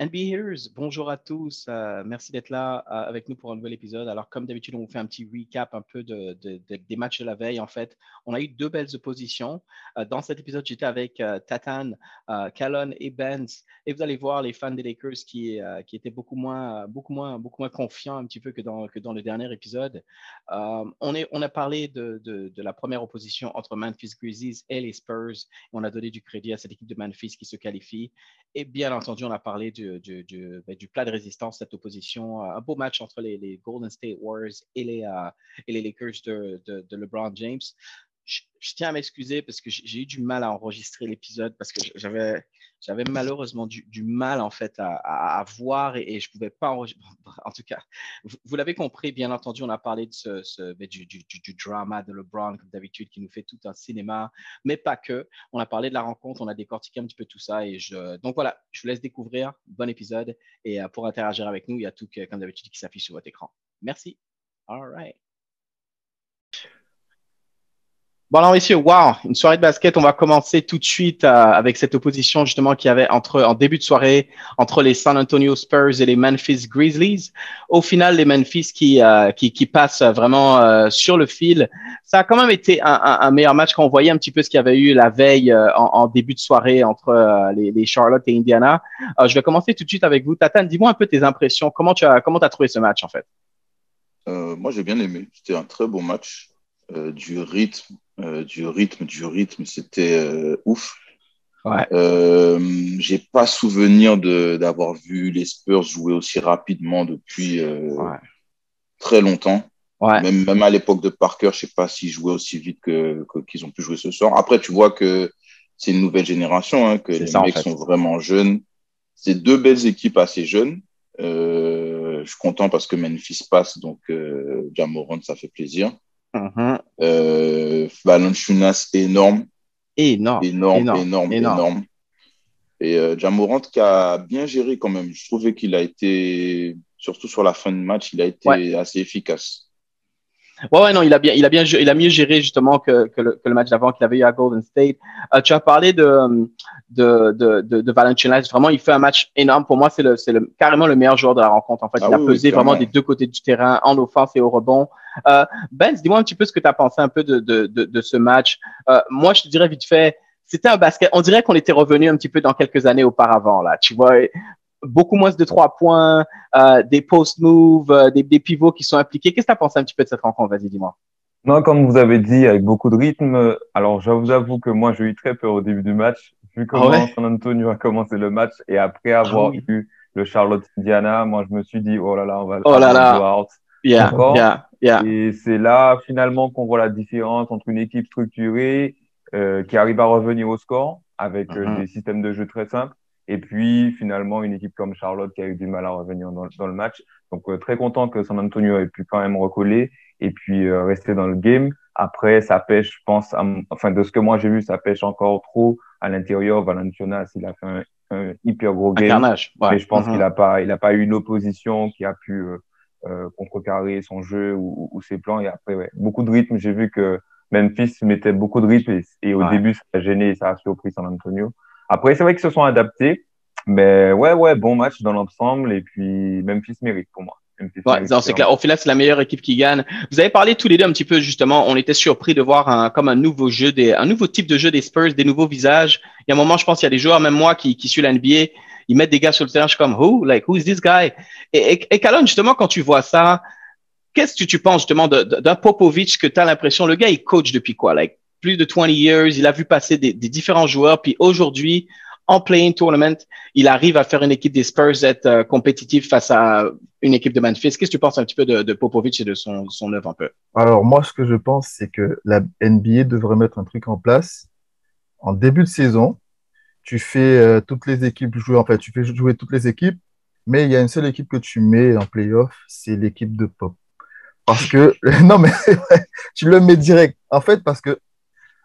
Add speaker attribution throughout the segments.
Speaker 1: NBA Heroes, bonjour à tous. Euh, merci d'être là euh, avec nous pour un nouvel épisode. Alors, comme d'habitude, on vous fait un petit recap un peu de, des matchs de la veille. En fait, on a eu deux belles oppositions. Euh, dans cet épisode, j'étais avec Tatan, Callon et Benz. Et vous allez voir les fans des Lakers qui, qui étaient beaucoup moins, beaucoup, moins, beaucoup moins confiants un petit peu que dans, que dans le dernier épisode. on, a parlé de, de, la première opposition entre Memphis Grizzlies et les Spurs. On a donné du crédit à cette équipe de Memphis qui se qualifie. Et bien entendu, on a parlé du ben, du, plat de résistance, cette opposition. Euh, un beau match entre les, Golden State Warriors et les, euh, Lakers de, LeBron James. Je, tiens à m'excuser parce que j'ai eu du mal à enregistrer l'épisode parce que j'avais j'avais malheureusement du, mal en fait à, voir et, je ne pouvais pas enregistrer. En tout cas, vous, l'avez compris, bien entendu, on a parlé de ce, ben, du, du, drama de LeBron comme d'habitude qui nous fait tout un cinéma, mais pas que. On a parlé de la rencontre, on a décortiqué un petit peu tout ça et je, donc voilà, je vous laisse découvrir. Bon épisode et euh, pour interagir avec nous, il y a tout comme d'habitude qui s'affiche sur votre écran. Merci. All right. Bon alors messieurs, wow, une soirée de basket. On va commencer tout de suite euh, avec cette opposition justement qu'il y avait entre en début de soirée entre les San Antonio Spurs et les Memphis Grizzlies. Au final, les Memphis qui euh, qui, qui, passent vraiment euh, sur le fil. Ça a quand même été un, un, un, meilleur match quand on voyait un petit peu ce qu'il y avait eu la veille en, en, début de soirée entre les, les, Charlotte et Indiana. je vais commencer tout de suite avec vous, Tatan. Dis-moi un peu tes impressions. Comment tu as comment as trouvé ce match en fait?
Speaker 2: Moi, j'ai bien aimé. C'était un très beau match. du rythme, euh, du rythme, du rythme, c'était euh, ouf. Ouais. Euh, j'ai pas souvenir d'avoir vu les Spurs jouer aussi rapidement depuis euh, très longtemps. Ouais. Même, même à l'époque de Parker, je sais pas s'ils jouaient aussi vite que qu'ils ont pu jouer ce soir. Après, tu vois que c'est une nouvelle génération, hein, que les mecs sont vraiment jeunes. C'est deux belles équipes assez jeunes. Euh, je suis content parce que Memphis passe, donc euh, Jamoran, ça fait plaisir. Mm Valanciunas, énorme.
Speaker 1: Énorme.
Speaker 2: Énorme, énorme, énorme. Et euh, Jamorant qui a bien géré quand même. Je trouvais qu'il a été, surtout sur la fin de match, il a été assez efficace.
Speaker 1: Ouais, ouais, non, il a bien, il a bien, il a mieux géré justement que, que, le, que le, match d'avant qu'il avait eu à Golden State. Euh, tu as parlé de de de, de, de Valanciunas. Vraiment, il fait un match énorme. Pour moi, c'est le, c'est le carrément le meilleur joueur de la rencontre. En fait, ah il a pesé vraiment des deux côtés du terrain, en offense et au rebond. Euh, ben, dis-moi un petit peu ce que tu as pensé un peu de de de, de ce match. Euh, moi, je te dirais vite fait. C'était un basket. On dirait qu'on était revenu un petit peu dans quelques années auparavant là. Tu vois, beaucoup moins de trois points, euh, des post-moves, euh, des, des, pivots qui sont impliqués. Qu'est-ce que tu as pensé un petit peu de cette rencontre? Vas-y, dis-moi.
Speaker 3: Non, comme vous avez dit, avec beaucoup de rythme. Alors, je vous avoue que moi, j'ai eu très peur au début du match, vu ah comment San Antonio a commencé le match et après ah avoir eu le Charlotte Indiana, moi, je me suis dit, oh là là, on va
Speaker 1: oh là là. Out. Yeah, yeah, yeah.
Speaker 3: Et c'est là, finalement, qu'on voit la différence entre une équipe structurée euh, qui arrive à revenir au score avec euh, mm-hmm. des systèmes de jeu très simples et puis, finalement, une équipe comme Charlotte qui a eu du mal à revenir dans, dans le match. Donc, euh, très content que San Antonio ait pu quand même recoller et puis euh, rester dans le game. Après, ça pêche, je pense, enfin, de ce que moi j'ai vu, ça pêche encore trop à l'intérieur. Valenciunas, il a fait un, un hyper gros game. Ouais. Mais je pense mm-hmm. qu'il n'a pas, il a pas eu une opposition qui a pu euh, euh, contrecarrer son jeu ou, ou, ses plans. Et après, ouais, beaucoup de rythme. J'ai vu que Memphis mettait beaucoup de rythme et, au début, ça a gêné et ça a surpris San Antonio. Après, c'est vrai qu'ils se sont adaptés. Mais ouais, ouais, bon match dans l'ensemble. Et puis, Memphis mérite pour moi.
Speaker 1: Ouais, c'est clair. Au final, c'est la meilleure équipe qui gagne. Vous avez parlé tous les deux un petit peu justement. On était surpris de voir un, comme un nouveau jeu, des, un nouveau type de jeu des Spurs, des nouveaux visages. Il y a un moment, je pense, il y a des joueurs, même moi, qui, qui suis la NBA, ils mettent des gars sur le terrain. Je suis comme, who, like, who is this guy? Et, et, et Calonne, justement, quand tu vois ça, qu'est-ce que tu penses justement d'un Popovic que tu as l'impression, le gars, il coach depuis quoi? Like, plus de 20 years, il a vu passer des, différents joueurs, puis aujourd'hui, en playing tournament, il arrive à faire une équipe des Spurs être euh, compétitive face à une équipe de Memphis. Qu'est-ce que tu penses un petit peu de, de et de son, son œuvre un peu?
Speaker 4: Alors moi, ce que je pense, c'est que la NBA devrait mettre un truc en place en début de saison. Tu fais euh, toutes les équipes jouer, en fait, tu fais jouer toutes les équipes, mais il y a une seule équipe que tu mets en playoff, c'est l'équipe de Pop. Parce que, non, mais tu le mets direct. En fait, parce que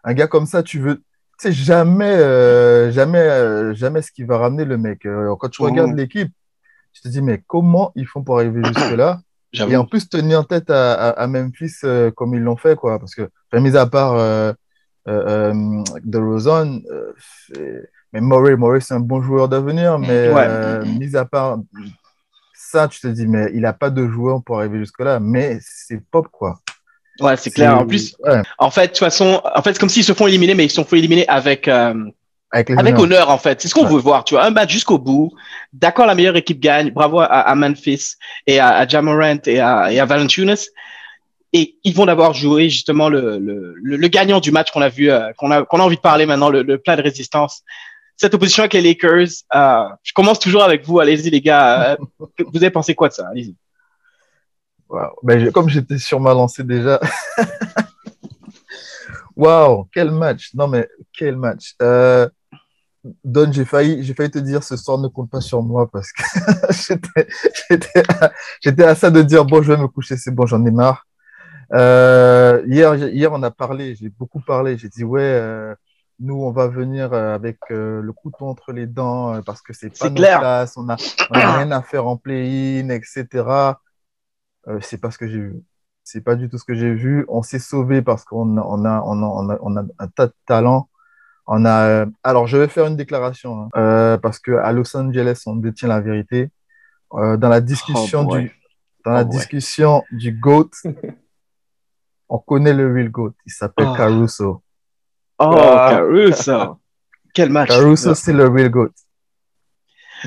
Speaker 4: un gars comme ça, tu veux, tu sais jamais, euh, jamais, euh, jamais ce qui va ramener le mec. Euh, quand tu regardes l'équipe, tu te dis, mais comment ils font pour arriver jusque-là? Et en plus, tenir en tête à, à, Memphis comme ils l'ont fait, quoi. Parce que, mis à part de Rosen, mais Murray, Murray c'est un bon joueur d'avenir, mmh. mais mis à part ça, tu te dis, mais il n'a pas de joueur pour arriver jusque-là. Mais c'est pop, quoi.
Speaker 1: Ouais, c'est clair. En plus, en fait, de toute façon, en fait, c'est comme s'ils se font éliminer, mais ils se font éliminer avec, euh, avec, honneur, en fait. C'est ce qu'on veut voir, tu vois. Un match jusqu'au bout. D'accord, la meilleure équipe gagne. Bravo à, Memphis et à, à Jamorant et à, et à. Et ils vont d'abord jouer justement le, le, le, gagnant du match qu'on a vu, euh, qu'on a, qu'on a envie de parler maintenant, le, le plat de résistance. Cette opposition avec les Lakers, euh, je commence toujours avec vous. Allez-y, les gars. Euh, vous avez pensé quoi de ça? Allez-y.
Speaker 4: Ben, comme j'étais sur ma lancée déjà. Waouh, quel match. Non, mais quel match. Euh, Don, j'ai failli, j'ai failli te dire ce soir ne compte pas sur moi parce que j'étais à ça de dire bon, je vais me coucher, c'est bon, j'en ai marre. Euh, hier, hier, on a parlé, j'ai beaucoup parlé. J'ai dit ouais, euh, nous, on va venir avec le couteau entre les dents parce que c'est pas notre place, on a, on a rien à faire en play-in, etc. Euh, c'est pas ce que j'ai vu. C'est pas du tout ce que j'ai vu. On s'est sauvé parce qu'on a, on a, on a, on a, un tas de talent. On a, euh, alors, je vais faire une déclaration hein. euh, parce que à Los Angeles, on détient la vérité. Euh, dans la discussion oh, du, dans la oh, discussion du GOAT, on connaît le real GOAT. Il s'appelle oh. Caruso.
Speaker 1: Oh, ah. Caruso! Quel match!
Speaker 4: Caruso, c'est le real GOAT.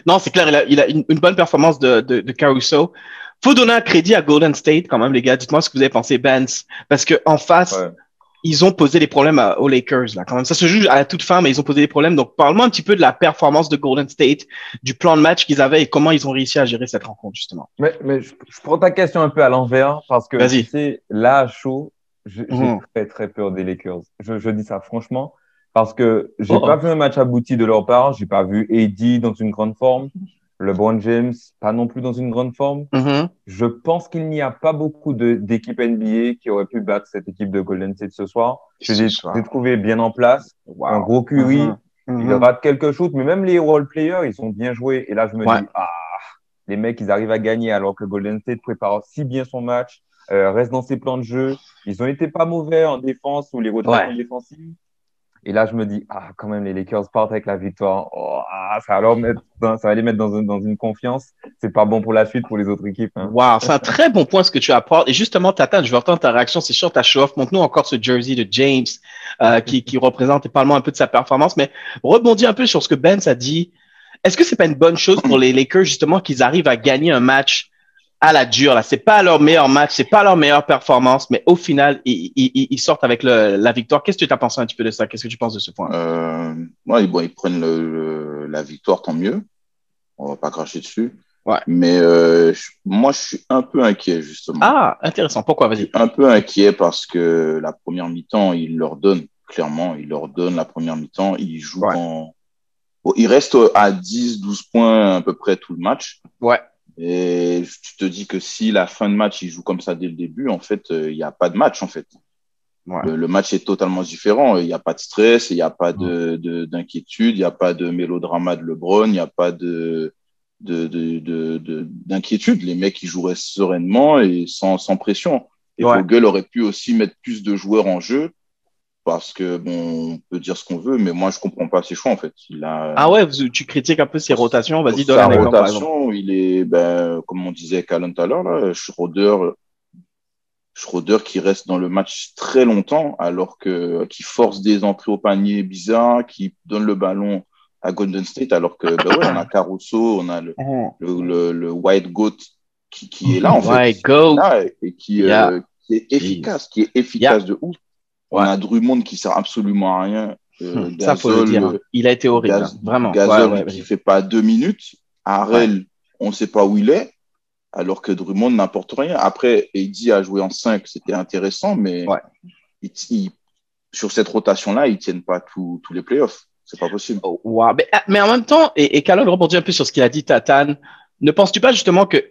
Speaker 1: Non, c'est clair, il a, il a une, une, bonne performance de, de, de Caruso faut donner un crédit à Golden State quand même, les gars. Dites-moi ce que vous avez pensé, Benz. Parce que en face, ils ont posé des problèmes aux Lakers, là, quand même. Ça se joue à la toute fin, mais ils ont posé des problèmes. Donc, parle-moi un petit peu de la performance de Golden State, du plan de match qu'ils avaient et comment ils ont réussi à gérer cette rencontre, justement.
Speaker 3: Mais, mais je, prends ta question un peu à l'envers parce que, tu sais, là, chaud, j'ai mmh. très, très peur des Lakers. Je, je dis ça franchement parce que j'ai oh. pas vu un match abouti de leur part. J'ai pas vu AD dans une grande forme. LeBron James, pas non plus dans une grande forme. Mm-hmm. Je pense qu'il n'y a pas beaucoup d'équipes NBA qui auraient pu battre cette équipe de Golden State ce soir. Je l'ai trouvé bien en place. Un gros Curry. Mm-hmm. Il mm-hmm. rate quelques shoots, mais même les role players, ils ont bien joué. Et là, je me dis, ah, les mecs, ils arrivent à gagner alors que Golden State prépare si bien son match, euh, reste dans ses plans de jeu. Ils ont été pas mauvais en défense ou les rotations défensives. Et là, je me dis, ah, quand même, les Lakers partent avec la victoire. Oh, ah, ça, va mettre ça va les mettre dans, une confiance. C'est pas bon pour la suite pour les autres équipes. Hein.
Speaker 1: Wow, c'est un très bon point ce que tu apportes. Et justement, Tata, je veux entendre ta réaction. C'est sûr, ta show Montre-nous encore ce jersey de James euh, qui, qui représente et parle-moi un peu de sa performance. Mais rebondis un peu sur ce que Ben a dit. Est-ce que c'est pas une bonne chose pour les Lakers justement qu'ils arrivent à gagner un match à la dure. Là, c'est pas leur meilleur match, c'est pas leur meilleure performance, mais au final, ils, ils, ils sortent avec le, la victoire. Qu'est-ce que tu as pensé un petit peu de ça? Qu'est-ce que tu penses de ce point?
Speaker 2: Euh, ouais, bon, ils prennent le, la victoire, tant mieux. On va pas cracher dessus.
Speaker 1: Ouais.
Speaker 2: Mais euh, moi, je suis un peu inquiet justement.
Speaker 1: Ah, intéressant. Pourquoi? Vas-y.
Speaker 2: Un peu inquiet parce que la première mi-temps, ils leur donnent clairement, ils leur donnent la première mi-temps. Ils jouent en bon, ils restent à 10, 12 points à peu près tout le match.
Speaker 1: Ouais.
Speaker 2: Et tu te dis que si la fin de match, il joue comme ça dès le début, en fait, euh, il n'y a pas de match, en fait. Le, match est totalement différent. Il n'y a pas de stress, il n'y a pas de, d'inquiétude, il n'y a pas de mélodrama de LeBron, il n'y a pas de, de, de, d'inquiétude. Les mecs, ils joueraient sereinement et sans, sans pression. Et ouais. Vogel aurait pu aussi mettre plus de joueurs en jeu parce que bon, on peut dire ce qu'on veut, mais moi je comprends pas ses choix en fait. Il a,
Speaker 1: ah ouais, tu critiques un peu ses rotations, vas-y
Speaker 2: donne un exemple. rotation, il est, ben, comme on disait Callan tout à l'heure là, Schroeder, Schroeder qui reste dans le match très longtemps, alors que qui force des entrées au panier bizarres, qui donne le ballon à Golden State, alors que ben ouais, on a Caruso, on a le, mm-hmm. le, le, White Goat qui, qui est là en fait,
Speaker 1: White Goat.
Speaker 2: Là, et qui, euh, qui est efficace, qui est efficace de ouf. On a Drummond qui sert absolument à rien.
Speaker 1: Euh, hmm, ça, faut le dire. Hein. Il a été horrible, hein, vraiment.
Speaker 2: Gasol qui ne fait pas deux minutes. Arel, on ne sait pas où il est, alors que Drummond n'importe rien. Après, Eddie a joué en 5, c'était intéressant, mais sur cette rotation-là, ils ne tiennent pas tous les playoffs. C'est pas possible.
Speaker 1: Oh, mais, en même temps, et, et Calonne rebondit un peu sur ce qu'il a dit, Tatane, ne penses-tu pas justement que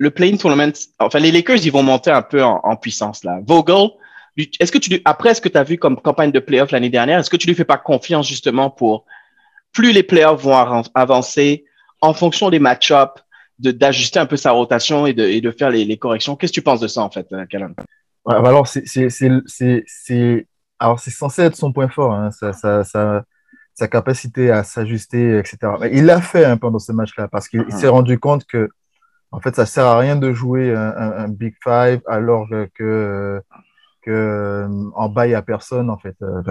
Speaker 1: le playing tournament, enfin, les Lakers, ils vont monter un peu en, puissance, là? Vogel, est-ce que tu après ce que tu as vu comme campagne de playoff l'année dernière, est-ce que tu lui fais pas confiance justement pour plus les playoffs vont avancer en fonction des match-ups, d'ajuster un peu sa rotation et de, et de faire les, les corrections? Qu'est-ce que tu penses de ça, en fait, Calonne?
Speaker 4: Ouais, alors, c'est, alors, c'est censé être son point fort, hein. ça, ça, ça, sa capacité à s'ajuster, etc. Il l'a fait hein, pendant ce match-là parce qu'il uh-huh. s'est rendu compte que en fait, ça sert à rien de jouer un, Big Five alors que, que en bas, il n'y a personne, en fait. Euh,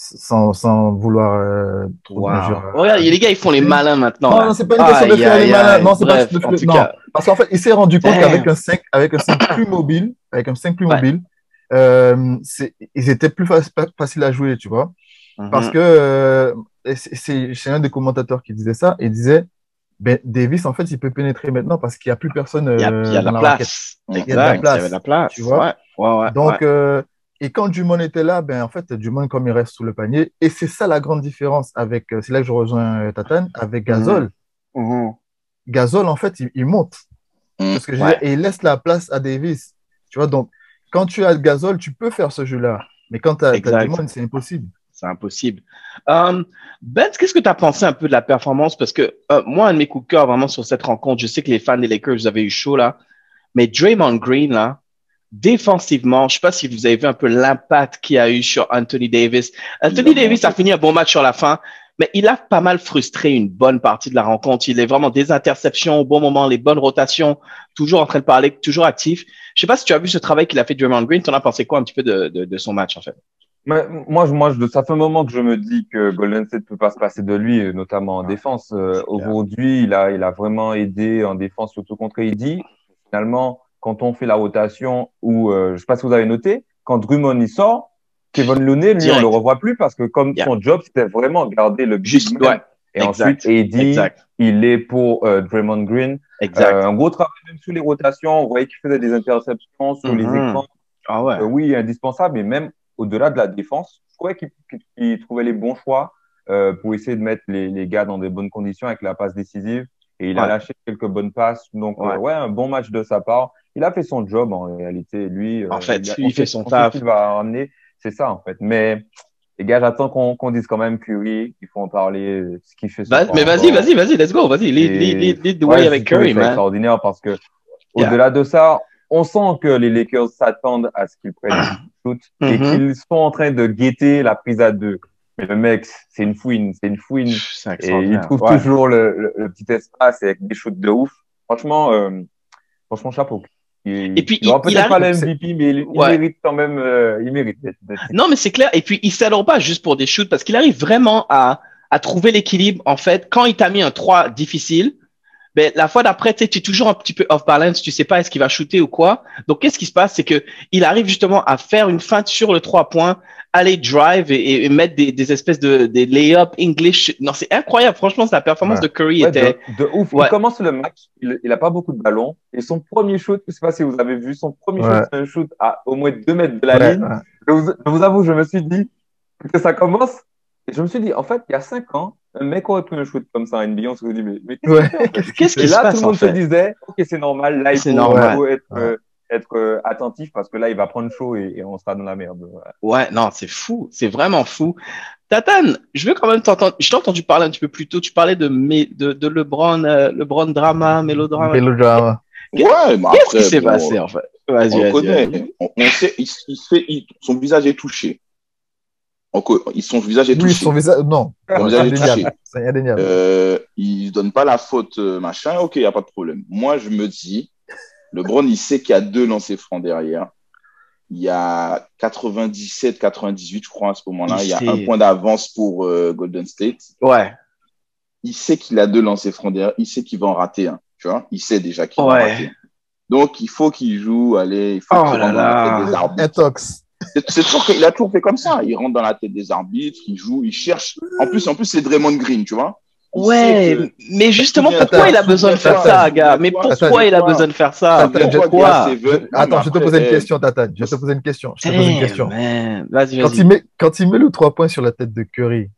Speaker 4: sans, sans, vouloir euh,
Speaker 1: trop Regarde, les gars, ils font les malins maintenant.
Speaker 4: Non, non c'est pas une question de faire les malins. Non, c'est pas de non. Parce qu'en fait, il s'est rendu compte qu'avec un 5, avec un 5 plus mobile, avec un 5 plus mobile, euh, ils étaient plus faciles à jouer, tu vois. Parce mhm. que euh, c'est un des commentateurs qui disait ça. Il disait ben, Davis, en fait, il peut pénétrer maintenant parce qu'il n'y a plus personne.
Speaker 1: il y a,
Speaker 4: euh,
Speaker 1: il y a la place. Il y a de la place. Il y avait la place.
Speaker 4: Tu vois ouais, ouais, Donc, euh, et quand Dumont était là, ben, en fait, Dumont, comme il reste sous le panier, et c'est ça la grande différence avec, c'est là que je rejoins Tatane, avec. Mhm. Mhm. Gasol, en fait, il, monte. Parce que et il laisse la place à Davis. Tu vois, donc, quand tu as Gasol, tu peux faire ce jeu-là. Mais quand tu as, as Dumont, c'est impossible
Speaker 1: c'est impossible. Um, ben, qu'est-ce que tu as pensé un peu de la performance? Parce que euh, moi, un de mes coups de cœur vraiment sur cette rencontre, je sais que les fans des Lakers, vous avez eu chaud là, mais Draymond Green, là, défensivement, je sais pas si vous avez vu un peu l'impact qu'il a eu sur Anthony Davis. Anthony Davis a fini un bon match sur la fin, mais il a pas mal frustré une bonne partie de la rencontre. Il est vraiment des interceptions au bon moment, les bonnes rotations, toujours en train de parler, toujours actif. Je sais pas si tu as vu ce travail qu'il a fait Draymond Green. Tu en as pensé quoi un petit peu de, de, de son match en fait?
Speaker 3: Moi, moi, ça fait un moment que je me dis que Golden State peut pas se passer de lui, notamment en défense. Euh, aujourd'hui, il a, il a vraiment aidé en défense, surtout contre Eddie. Finalement, quand on fait la rotation, ou euh, je sais pas si vous avez noté, quand Drummond y sort, Kevin Looney, lui, on le revoit plus parce que comme son job, c'était vraiment garder le
Speaker 1: Juste, ouais.
Speaker 3: Et ensuite, Eddie, il est pour euh, Draymond Green.
Speaker 1: Exact.
Speaker 3: un gros travail même sur les rotations. On voyait qu'il faisait des interceptions sur les mm-hmm. écrans.
Speaker 1: Ah ouais.
Speaker 3: oui, indispensable. Mais même au-delà de la défense, je trouvais qu'il trouvait les bons choix euh, pour essayer de mettre les, les, gars dans des bonnes conditions avec la passe décisive. Et il a lâché quelques bonnes passes. Donc, euh, ouais. un bon match de sa part. Il a fait son job en réalité. Lui,
Speaker 1: euh, en fait, il, fait son taf.
Speaker 3: Il va ramener. C'est ça, en fait. Mais les gars, j'attends qu'on dise quand même Curry. Il faut en parler. Ce qu'il fait.
Speaker 1: mais vas-y, vas-y, vas-y, let's go. Vas-y, lead, lead, the way avec Curry, man. C'est
Speaker 3: extraordinaire parce que au-delà de ça, on sent que les Lakers s'attendent à ce qu'ils prennent le shoot et qu'ils sont en train de guetter la prise à deux. Mais le mec, c'est une fouine, c'est une fouine. Et il trouve toujours le, petit espace avec des shoots de ouf. Franchement, euh, franchement, chapeau.
Speaker 1: Il, et puis,
Speaker 3: il, peut-être pas l'MVP, mais il, mérite quand même, euh, il mérite.
Speaker 1: Non, mais c'est clair. Et puis, il s'adore pas juste pour des shoots parce qu'il arrive vraiment à, à trouver l'équilibre. En fait, quand il t'a mis un 3 difficile, ben, la fois d'après, tu es toujours un petit peu off balance, tu sais pas est-ce qu'il va shooter ou quoi. Donc, qu'est-ce qui se passe? C'est que il arrive justement à faire une feinte sur le trois points, aller drive et, mettre des, espèces de des lay-up English. Non, c'est incroyable. Franchement, la performance de Curry était.
Speaker 3: De, ouf. Il commence le match, il, il a pas beaucoup de ballons. Et son premier shoot, je sais pas si vous avez vu, son premier shoot, c'est un shoot à au moins deux mètres de la ligne. Je vous, je vous avoue, je me suis dit que ça commence. Et je me suis dit, en fait, il y a cinq ans, un mec aurait pris un shoot comme ça, une NBA, on se dit, mais, mais
Speaker 1: qu'est-ce qui se
Speaker 3: là,
Speaker 1: passe
Speaker 3: tout le monde se disait, ok, c'est normal, là, il faut, être, euh, être euh, attentif parce que là, il va prendre chaud et, on sera dans la merde.
Speaker 1: Ouais, non, c'est fou, c'est vraiment fou. Tatane, je veux quand même t'entendre, je t'ai entendu parler un petit peu plus tôt, tu parlais de, de, de LeBron, euh, LeBron drama, mélodrama.
Speaker 4: Mélodrama.
Speaker 2: Ouais, mais
Speaker 1: Qu'est-ce qui s'est passé, en fait?
Speaker 2: Vas-y, on connaît, on, sait, il, son visage est touché. Ils son visage est touché. Oui,
Speaker 4: son visage, non.
Speaker 2: Son visage est touché. Euh, il donne pas la faute, euh, machin. Ok, il n'y a pas de problème. Moi, je me dis, LeBron, il sait qu'il y a deux lancers francs derrière. Il y a 97, 98, je crois, à ce moment-là. Il, y a un point d'avance pour euh, Golden State.
Speaker 1: Ouais.
Speaker 2: Il sait qu'il a deux lancers francs derrière. Il sait qu'il va en rater un. Tu vois, il sait déjà qu'il va en rater. Donc, il faut qu'il joue. Allez, il faut
Speaker 1: oh qu'il là là.
Speaker 2: des arbitres C'est toujours il a toujours fait comme ça. Il rentre dans la tête des arbitres, il joue, il cherche. En plus, en plus, c'est Draymond Green, tu vois.
Speaker 1: Ouais, mais justement, pourquoi il a besoin de faire ça, gars Mais pourquoi il a besoin de faire ça
Speaker 4: Pourquoi Attends, je vais te poser une question, Tata. Je vais te poser une question. Je te pose une question. Quand il met, quand il met le 3 points sur la tête de Curry,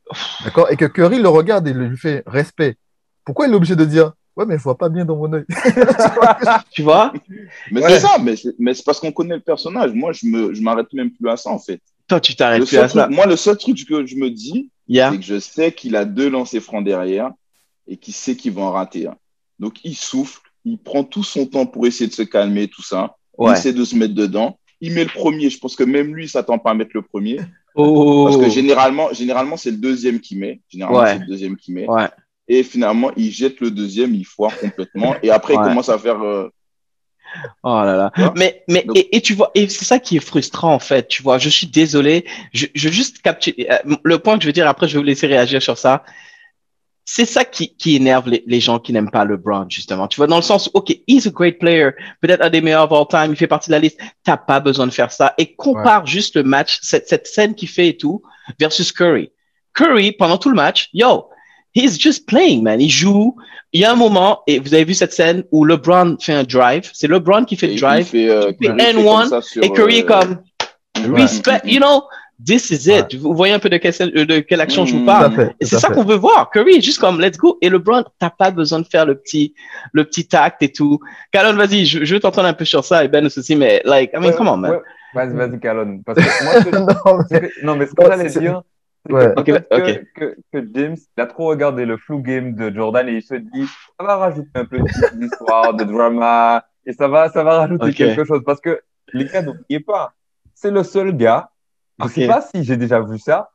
Speaker 4: d'accord, et que Curry le regarde et lui fait respect, pourquoi il est obligé de dire Ouais, mais je vois pas bien dans mon œil.
Speaker 1: tu vois?
Speaker 2: Mais c'est ça, mais c'est parce qu'on connaît le personnage. Moi, je me, je m'arrête même plus à ça, en fait.
Speaker 1: Toi, tu t'arrêtes plus à ça.
Speaker 2: Moi, le seul truc que je me dis, c'est que je sais qu'il a deux lancers francs derrière et qu'il sait qu'il va en rater un. Donc, il souffle, il prend tout son temps pour essayer de se calmer, tout ça. Il essaie de se mettre dedans. Il met le premier. Je pense que même lui, il s'attend pas à mettre le premier. Oh. Parce que généralement, généralement c'est le deuxième qui met. Généralement, c'est le deuxième qui met.
Speaker 1: Ouais.
Speaker 2: Et finalement, il jette le deuxième, il foire complètement. Et après, il commence à faire. Euh,
Speaker 1: oh là là. mais, mais, et, tu vois, et c'est ça qui est frustrant, en fait. Tu vois, je suis désolé. Je, je juste capturer. Euh, le point que je veux dire, après, je vais vous laisser réagir sur ça. C'est ça qui, qui énerve les, les gens qui n'aiment pas LeBron, justement. Tu vois, dans le sens, OK, he's a great player, peut-être un des meilleurs of all time, il fait partie de la liste. T'as pas besoin de faire ça. Et compare juste le match, cette, cette scène qu'il fait et tout, versus Curry. Curry, pendant tout le match, yo, he's just playing, man. Il joue. Il y a un moment, et vous avez vu cette scène où LeBron fait un drive. C'est LeBron qui fait le drive. Il fait, euh, N1 et Curry est euh, comme respect, you know. This is it. Vous voyez un peu de quelle, de quelle action je vous mm. parle. et c'est ça qu'on veut voir. Curry est juste comme let's go. Et LeBron, t'as pas besoin de faire le petit, le petit tact et tout. Calon, vas-y, je, je veux t'entendre un peu sur ça et Ben aussi, mais like, I mean, come on, man.
Speaker 3: Vas-y, vas-y, Calon. Parce que moi, non, mais ce que j'allais dire,
Speaker 1: Ouais.
Speaker 3: que, que, que, James il a trop regardé le flou game de Jordan et il se dit ça va rajouter un peu d'histoire, de drama et ça va, ça va rajouter quelque chose parce que les gars, n'oubliez pas, c'est le seul gars, je ne sais pas si j'ai déjà vu ça,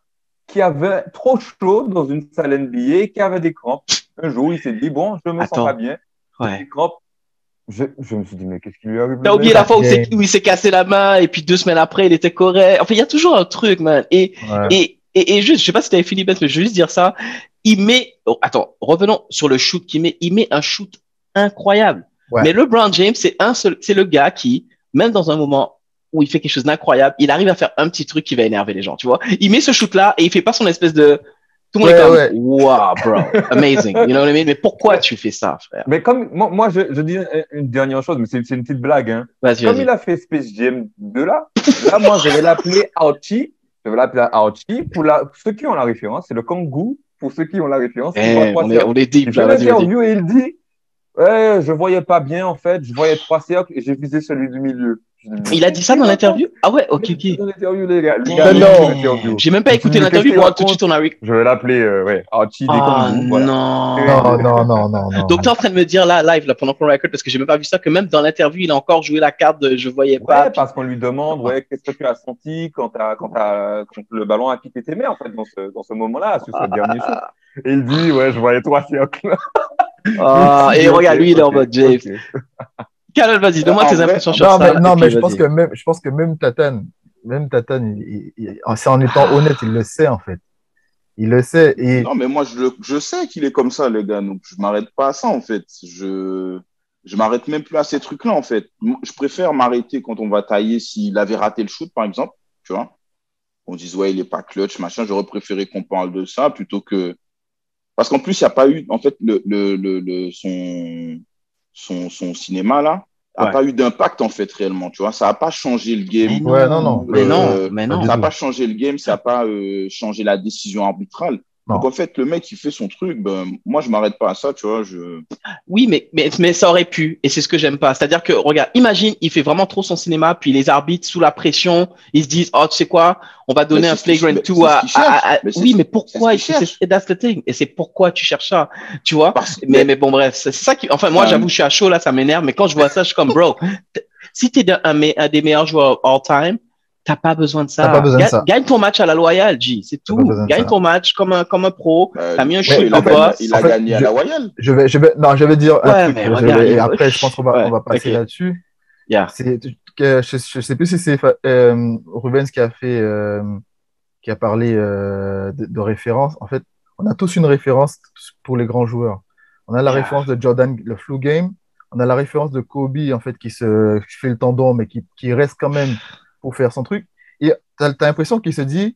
Speaker 3: qui avait trop chaud dans une salle NBA, qui avait des crampes. Un jour, il s'est dit bon, je me sens pas bien,
Speaker 1: ouais.
Speaker 3: des crampes. Je, je, me suis dit, mais qu'est-ce qui lui arrive
Speaker 1: T'as oublié la fois où, il s'est cassé la main et puis deux semaines après, il était correct. Enfin, il y a toujours un truc, man. Et, et, et, et, juste, je sais pas si tu avais fini, mais je veux juste dire ça. Il met, oh, attends, revenons sur le shoot qu'il met. Il met un shoot incroyable. Mais LeBron James, c'est un seul, c'est le gars qui, même dans un moment où il fait quelque chose d'incroyable, il arrive à faire un petit truc qui va énerver les gens, tu vois. Il met ce shoot-là et il fait pas son espèce de, tout le monde est comme, wow, bro, amazing. You know what I mean? Mais pourquoi tu fais ça, frère?
Speaker 3: Mais comme, moi, moi je, je dis une dernière chose, mais c'est une petite blague, hein. Comme il a fait Space Jam 2 là, là, moi, je vais l'appeler Archie je vais l'appeler Archie. Pour, la, ceux qui ont la référence, c'est le Kangoo. Pour ceux qui ont la référence,
Speaker 1: eh, on, est, on est deep.
Speaker 3: L'interview et il dit, ouais, je voyais pas bien, en fait. Je voyais trois cercles et j'ai visé celui du milieu.
Speaker 1: Il a dit ça dans l'interview? Ah ouais, ok, ok.
Speaker 3: Dans l'interview, les gars.
Speaker 1: non, j'ai même pas écouté l'interview. Moi, tout de suite, on a.
Speaker 3: Je vais l'appeler, euh, ouais, Archie
Speaker 1: ah, non.
Speaker 4: non, non, non, non,
Speaker 1: Donc, tu es en train de me dire là, live, là, pendant qu'on record, parce que j'ai même pas vu ça, que même dans l'interview, il a encore joué la carte de je voyais pas.
Speaker 3: Ouais, parce qu'on lui demande, ouais, qu'est-ce que tu as senti quand, as, quand, as, quand le ballon a quitté tes mains, en fait, dans ce, dans ce moment-là, sur ce dernier shoot. Et il dit, ouais, je voyais trois cercles.
Speaker 1: Ah, et regarde, lui, il est en mode James. Carole, vas-y, donne-moi tes impressions sur
Speaker 4: non,
Speaker 1: ça.
Speaker 4: Mais, non, mais je pense, que même, je pense que même Tatan, même Tatan, c'est en étant honnête, il le sait en fait. Il le sait. Et...
Speaker 2: Non, mais moi, je, je sais qu'il est comme ça, le gars. Donc, je m'arrête pas à ça, en fait. Je, je m'arrête même plus à ces trucs-là, en fait. Je préfère m'arrêter quand on va tailler s'il avait raté le shoot, par exemple. Tu vois On dise, ouais, il est pas clutch, machin. J'aurais préféré qu'on parle de ça plutôt que. Parce qu'en plus, il n'y a pas eu, en fait, le, le, le, le son, son, son cinéma là a pas eu d'impact en fait réellement, tu vois. Ça a pas changé le game.
Speaker 4: Mais ouais, non, non.
Speaker 1: mais non, mais non.
Speaker 2: Ça a pas changé le game, ça a pas euh, changé la décision arbitrale. Donc en fait, le mec il fait son truc, ben moi je m'arrête pas à ça, tu vois. Je...
Speaker 1: Oui, mais, mais mais ça aurait pu, et c'est ce que j'aime pas. C'est-à-dire que regarde, imagine, il fait vraiment trop son cinéma, puis les arbitres sous la pression, ils se disent, oh tu sais quoi, on va donner un flagrant 2 à, à, oui, mais pourquoi that's the thing, et c'est pourquoi tu cherches ça, tu vois? mais, mais bon bref, c'est ça qui, enfin moi j'avoue, je suis à chaud là, ça m'énerve, mais quand je vois ça, je suis comme bro, si t'es un, un des meilleurs joueurs all time T'as pas besoin de ça. Gagne, ton match à la loyale, G. C'est tout. Gagne ton match comme un, comme un pro. Euh, T'as mis un shoot
Speaker 2: il, a, il a gagné à la loyale.
Speaker 4: Je vais, je vais, non, je vais dire un truc. et après, je pense qu'on va, on va passer là-dessus.
Speaker 1: Yeah.
Speaker 4: je, je sais plus si c'est euh, Rubens qui a fait, euh, qui a parlé euh, de, de, référence. En fait, on a tous une référence pour les grands joueurs. On a la référence de Jordan, le flu game. On a la référence de Kobe, en fait, qui se qui fait le tendon, mais qui, qui reste quand même pour faire son truc. Et tu as, l'impression qu'il se dit,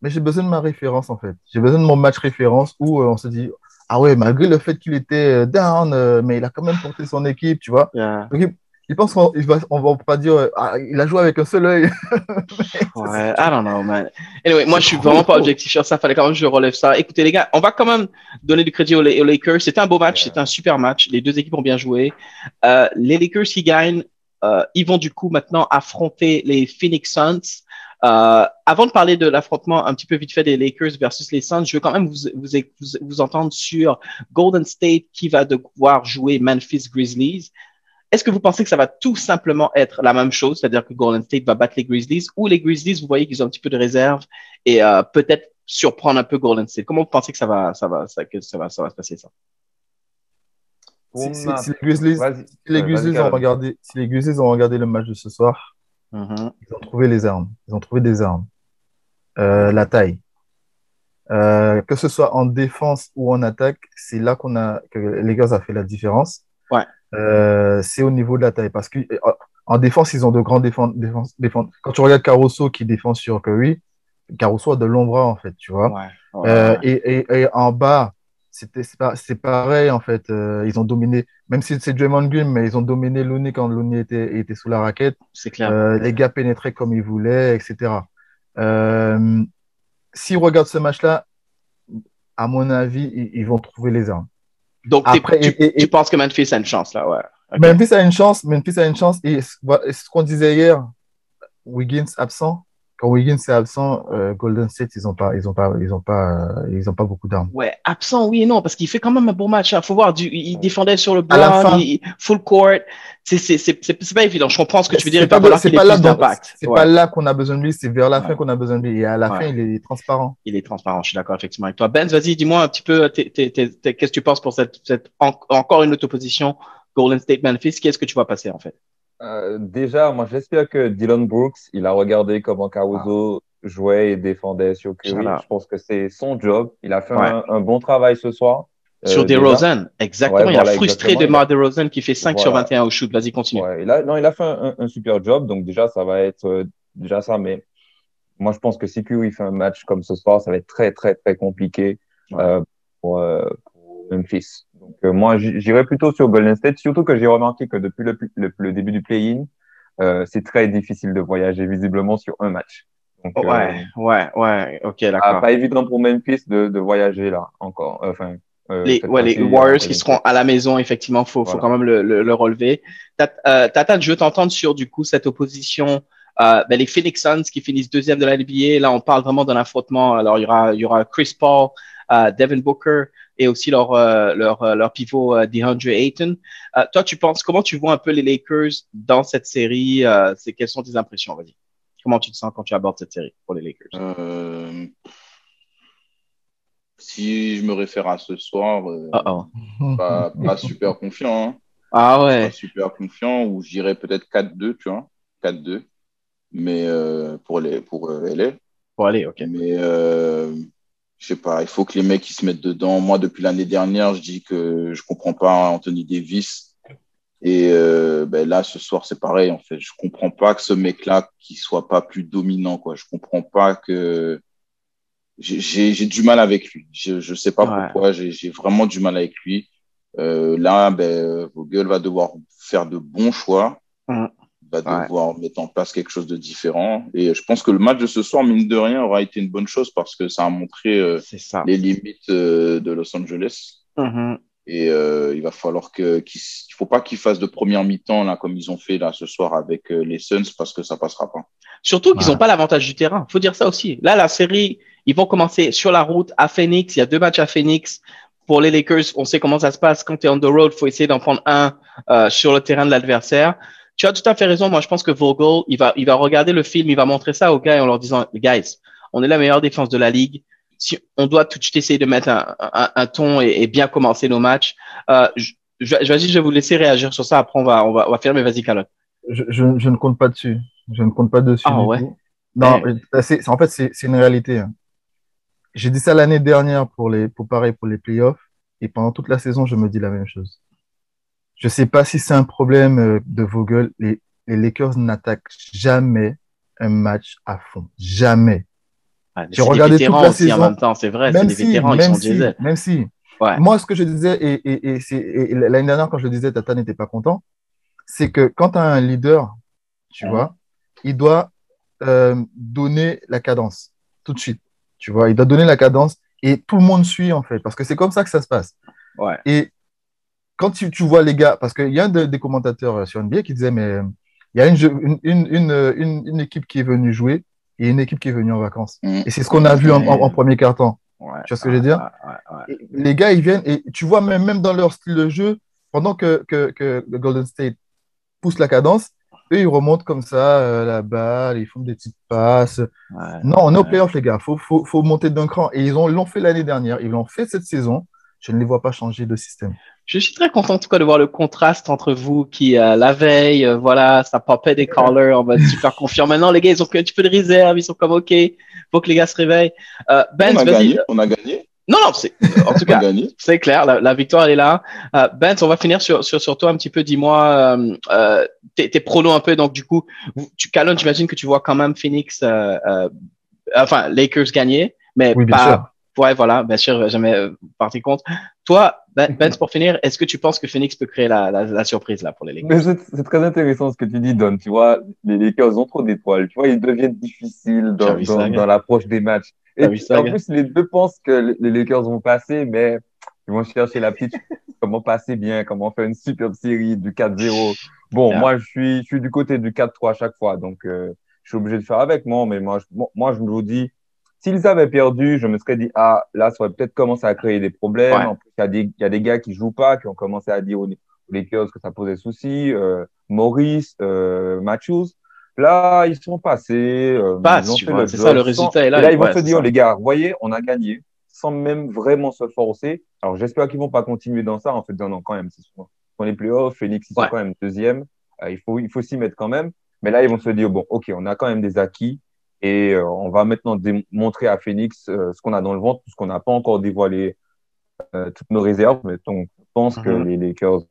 Speaker 4: mais j'ai besoin de ma référence, en fait. J'ai besoin de mon match référence où euh, on se dit, ah ouais, malgré le fait qu'il était euh, down, euh, mais il a quand même porté son équipe, tu vois. il, pense qu'on va, on va pas dire, ah, il a joué avec un seul œil.
Speaker 1: ouais, I don't know, man. Anyway, moi, je suis vraiment pas objectif sur ça. Fallait quand même que je relève ça. Écoutez, les gars, on va quand même donner du crédit aux, Lakers. C'était un beau match, c'était un super match. Les deux équipes ont bien joué. les Lakers qui gagnent, ils vont du coup maintenant affronter les Phoenix Suns. Euh, avant de parler de l'affrontement un petit peu vite fait des Lakers versus les Suns, je veux quand même vous, vous, entendre sur Golden State qui va devoir jouer Memphis Grizzlies. Est-ce que vous pensez que ça va tout simplement être la même chose, c'est-à-dire que Golden State va battre les Grizzlies, ou les Grizzlies, vous voyez qu'ils ont un petit peu de réserve et euh, peut-être surprendre un peu Golden State? Comment vous pensez que ça va, ça va, que ça va, ça va se passer ça?
Speaker 4: Si, les Grizzlies, si les Grizzlies ont regardé, si les Grizzlies ont regardé le match de ce soir, Mhm. Ils ont trouvé les armes. Ils ont trouvé des armes. Euh, la taille. Euh, que ce soit en défense ou en attaque, c'est là qu'on a que les gars a fait la différence.
Speaker 1: Ouais.
Speaker 4: Euh, c'est au niveau de la taille parce que en défense ils ont de grands défenses. Défense, Quand tu regardes Caruso qui défend sur Curry, Caruso a de longs bras en fait, tu vois. Ouais, et, et, et, en bas, c'est pareil en fait. Euh, ils ont dominé, même si c'est Draymond Green, mais ils ont dominé Looney quand Looney était, était sous la raquette.
Speaker 1: C'est clair.
Speaker 4: Euh, les gars pénétraient comme ils voulaient, etc. Euh, S'ils regardent ce match-là, à mon avis, ils, vont trouver les armes.
Speaker 1: Donc, Après, tu, penses que Memphis a une chance là, ouais.
Speaker 4: Memphis a une chance, Memphis a une chance. Et ce qu'on disait hier, Wiggins absent, quand Wiggins est absent, euh, Golden State, ils n'ont pas, ils ont pas, ils ont pas, euh, ils ont pas beaucoup d'armes.
Speaker 1: Ouais, absent, oui et non, parce qu'il fait quand même un bon match. Il hein. faut voir, du, il défendait sur le blanc, full court. C'est, c'est, c'est, pas évident. Je comprends ce que tu veux dire.
Speaker 4: C'est pas, pas, pas, là d'impact. C'est pas là qu'on a besoin de lui. C'est vers la fin qu'on a besoin de lui. Et à la fin, il est transparent.
Speaker 1: Il est transparent. Je suis d'accord effectivement avec toi. Ben, vas-y, dis-moi un petit peu, qu'est-ce que tu penses pour cette, cette encore une autre opposition Golden State Memphis. Qu'est-ce que tu vois passer en fait?
Speaker 3: Euh, déjà, moi, j'espère que Dylan Brooks, il a regardé comment Caruso jouait et défendait sur Curry. Je pense que c'est son job. Il a fait un, bon travail ce soir.
Speaker 1: Euh, sur DeRozan, exactement. il a frustré de Mar DeRozan qui fait 5 sur 21 au shoot. Vas-y, continue.
Speaker 3: il a, non, il a fait un, super job. Donc, déjà, ça va être euh, déjà ça. Mais moi, je pense que si Curry fait un match comme ce soir, ça va être très, très, très compliqué pour, pour Memphis. Donc, euh, moi, j'irais plutôt sur Golden State, surtout que j'ai remarqué que depuis le, le, début du play-in, euh, c'est très difficile de voyager visiblement sur un match.
Speaker 1: Donc, ouais, euh, ouais, ouais, ok, d'accord.
Speaker 3: pas évident pour Memphis de, de voyager là encore. Enfin,
Speaker 1: les, ouais, les Warriors qui seront à la maison, effectivement, faut, faut quand même le, le, relever. Tata, je veux t'entendre sur du coup cette opposition. Euh, ben, les Phoenix Suns qui finissent deuxième de la NBA. Là, on parle vraiment d'un affrontement. Alors, il y aura, il y aura Chris Paul, euh, Devin Booker, et aussi leur, euh, leur, euh, leur pivot euh, DeAndre Ayton. toi, tu penses, comment tu vois un peu les Lakers dans cette série c'est, Quelles sont tes impressions, vas-y Comment tu te sens quand tu abordes cette série pour les Lakers?
Speaker 2: Si je me réfère à ce soir, Pas, pas, super confiant. Hein.
Speaker 1: Ah ouais.
Speaker 2: Pas super confiant, ou je dirais peut-être 4-2, tu vois. 4-2. Mais pour, les, pour LA.
Speaker 1: Pour aller, ok.
Speaker 2: Mais je sais pas, il faut que les mecs ils se mettent dedans. Moi, depuis l'année dernière, je dis que je comprends pas Anthony Davis. Et euh, ben là, ce soir, c'est pareil, en fait. Je comprends pas que ce mec-là, qui soit pas plus dominant, quoi. Je comprends pas que j'ai du mal avec lui. Je, je sais pas pourquoi, j'ai vraiment du mal avec lui. Euh, là, ben, Vogel va devoir faire de bons choix. Va devoir mettre en place quelque chose de différent. Et je pense que le match de ce soir, mine de rien, aura été une bonne chose parce que ça a montré euh, les limites euh, de Los Angeles. Mm-hmm. Et euh, il va falloir que, qu'il, faut pas qu'ils fassent de première mi-temps là comme ils ont fait là ce soir avec les Suns parce que ça passera pas.
Speaker 1: Surtout qu'ils n'ont pas l'avantage du terrain. Faut dire ça aussi. Là, la série, ils vont commencer sur la route à Phoenix. Il y a deux matchs à Phoenix. Pour les Lakers, on sait comment ça se passe. Quand tu es on the road, faut essayer d'en prendre un sur le terrain de l'adversaire tu as tout à fait raison. Moi, je pense que Vogel, il va, il va regarder le film, il va montrer ça aux gars en leur disant, guys, on est la meilleure défense de la ligue. Si on doit tout essayer de mettre un, un, ton et, bien commencer nos matchs. Euh, je, je, je vais vous laisser réagir sur ça. Après, on va, on va, on va. Mais vas-y, Calotte.
Speaker 4: Je, je, je, ne compte pas dessus. Je ne compte pas dessus.
Speaker 1: Ah ouais.
Speaker 4: Non, eh. c'est, en fait, c'est une réalité. Hein. J'ai dit ça l'année dernière pour les, pour pareil pour les playoffs. Et pendant toute la saison, je me dis la même chose. Je ne sais pas si c'est un problème euh, de Vogel. Les, les Lakers n'attaquent jamais un match à fond. Jamais.
Speaker 1: Ah, tu regardais toute la saison. En même temps, c'est vrai, des vétérans,
Speaker 4: même
Speaker 1: sont
Speaker 4: si, Même si. Moi, ce que je disais, et, et, l'année dernière, quand je le disais, Tata n'était pas content, c'est que quand tu as un leader, tu vois, il doit euh, donner la cadence tout de suite. Tu vois, il doit donner la cadence et tout le monde suit, en fait, parce que c'est comme ça que ça se passe.
Speaker 1: Ouais.
Speaker 4: Et quand tu, tu, vois les gars, parce qu'il y a un des commentateurs sur NBA qui disait, mais il y a une, une, une, une, équipe qui est venue jouer et une équipe qui est venue en vacances. Mm. Et c'est ce qu'on a vu en, premier carton. Ouais, tu vois ce que je veux dire? Les gars, ils viennent et tu vois même, même dans leur style de jeu, pendant que, que, que Golden State pousse la cadence, eux, ils remontent comme ça euh, la balle, ils font des petites passes. non, on est au playoff, les gars. Il faut, faut, faut, monter d'un cran. Et ils l'ont fait l'année dernière, ils l'ont fait cette saison. Je ne les vois pas changer de système.
Speaker 1: Je suis très content en tout cas de voir le contraste entre vous qui euh, la veille, euh, voilà, ça popait des callers en mode super confiant. Maintenant, les gars, ils ont un petit peu de réserve, ils sont comme OK, faut que les gars se réveillent.
Speaker 2: Euh, ben, on a gagné, on a gagné.
Speaker 1: Non, non, c'est en tout cas, c'est clair, la, victoire elle est là. Euh, ben, on va finir sur, sur, sur toi un petit peu. Dis-moi euh, euh, tes, tes pronos un peu. Donc du coup, tu Calonne, j'imagine que tu vois quand même Phoenix, enfin Lakers gagner, mais
Speaker 4: oui, bien
Speaker 1: pas.
Speaker 4: Sûr.
Speaker 1: Ouais, voilà, bien sûr, jamais parti contre. Toi, ben, ben, pour finir, est-ce que tu penses que Phoenix peut créer la, la, surprise là pour les Lakers?
Speaker 3: C'est très intéressant ce que tu dis, Don. Tu vois, les Lakers ont trop d'étoiles. Tu vois, ils deviennent difficiles dans, dans, l'approche des matchs. Et en plus, les deux pensent que les Lakers vont passer, mais ils vont chercher la petite comment passer bien, comment faire une superbe série du 4-0. Bon, moi, je suis, je suis du côté du 4-3 à chaque fois, donc euh, je suis obligé de faire avec moi. Mais moi, je, moi, je vous dis, S'ils avaient perdu, je me serais dit, ah, là, ça aurait peut-être commencé à créer des problèmes. En plus, il y, a des, y a des gars qui jouent pas, qui ont commencé à dire aux, Lakers que ça posait souci. Euh, Maurice, euh, Matthews. Là, ils sont passés.
Speaker 1: Euh, c'est ça, le résultat est là.
Speaker 3: Et là, ils vont se dire, les gars, voyez, on a gagné sans même vraiment se forcer. Alors, j'espère qu'ils vont pas continuer dans ça. En fait, non, non, quand même, c'est on est plus haut. Phoenix, ils sont quand même deuxième. Euh, il faut, il faut s'y mettre quand même. Mais là, ils vont se dire, bon, OK, on a quand même des acquis. Et euh, on va maintenant démontrer à Phoenix euh, ce qu'on a dans le ventre, puisqu'on n'a pas encore dévoilé euh, toutes nos réserves. Mais on pense que mhm. les Lakers vont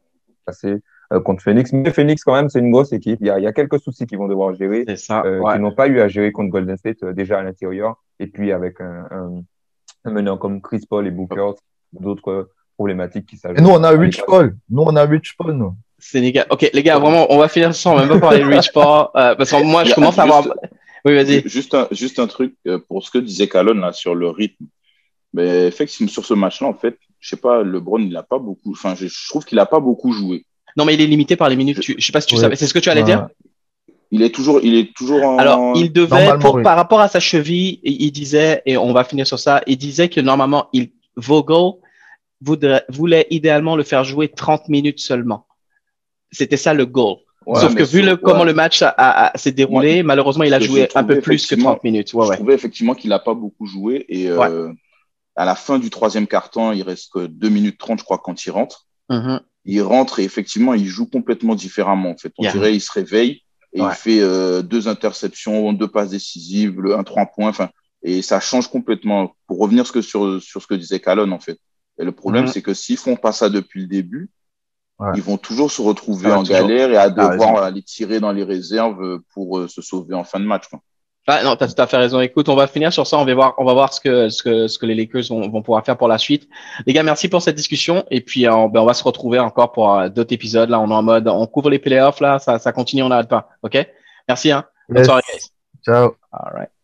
Speaker 3: passer contre Phoenix. Mais Phoenix, quand même, c'est une grosse équipe. Il y, a, il y a quelques soucis qu'ils vont devoir gérer,
Speaker 1: ça,
Speaker 3: qu'ils n'ont pas eu à gérer contre Golden State déjà à l'intérieur. Et puis avec un, un, meneur comme Chris Paul et Booker, d'autres problématiques qui s'ajoutent.
Speaker 4: Et nous, on a Rich Paul. Nous, on a Rich Paul, nous.
Speaker 1: C'est gars. Ok, les gars, vraiment, on va finir sans même pas parler de Rich Paul. parce que moi, je commence à avoir. Oui, vas-y.
Speaker 2: Juste un, juste un truc euh, pour ce que disait Calonne là sur le rythme. Mais effectivement, sur ce match-là, en fait, je sais pas, LeBron, il a pas beaucoup, enfin, je, trouve qu'il a pas beaucoup joué.
Speaker 1: Non, mais il est limité par les minutes. Je, je sais pas si tu savais. C'est ce que tu allais dire?
Speaker 2: Il est toujours, il est toujours en...
Speaker 1: Alors, il devait, pour, par rapport à sa cheville, il disait, et on va finir sur ça, il disait que normalement, il, Vogel voudrait, voulait idéalement le faire jouer 30 minutes seulement. C'était ça le goal. Sauf que vu le, comment le match s'est déroulé, malheureusement, il a joué un peu plus que 30 minutes. Ouais,
Speaker 2: je trouvais effectivement qu'il n'a pas beaucoup joué. Et euh, à la fin du troisième quart-temps, il reste que 2 minutes 30, je crois, quand il rentre. Mm-hmm. Il rentre et effectivement, il joue complètement différemment. En fait, on dirait il se réveille et il fait euh, deux interceptions, deux passes décisives, un trois points. Enfin, et ça change complètement. Pour revenir sur, sur ce que disait Calonne, en fait. Et le problème, mm-hmm. c'est que s'ils font pas ça depuis le début, ils vont toujours se retrouver en galère et à devoir aller tirer dans les réserves pour euh, se sauver en fin de match. Quoi.
Speaker 1: Ah, non, t'as tout à fait raison. Écoute, on va finir sur ça. On va voir, on va voir ce que ce que ce que les Lakers vont, vont pouvoir faire pour la suite. Les gars, merci pour cette discussion. Et puis, euh, ben, on va se retrouver encore pour euh, d'autres épisodes. Là, on est en mode, on couvre les playoffs. Là, ça, ça continue, on n'arrête pas. Ok? Merci. Hein.
Speaker 4: Bonne soirée, guys. Ciao.
Speaker 1: All right.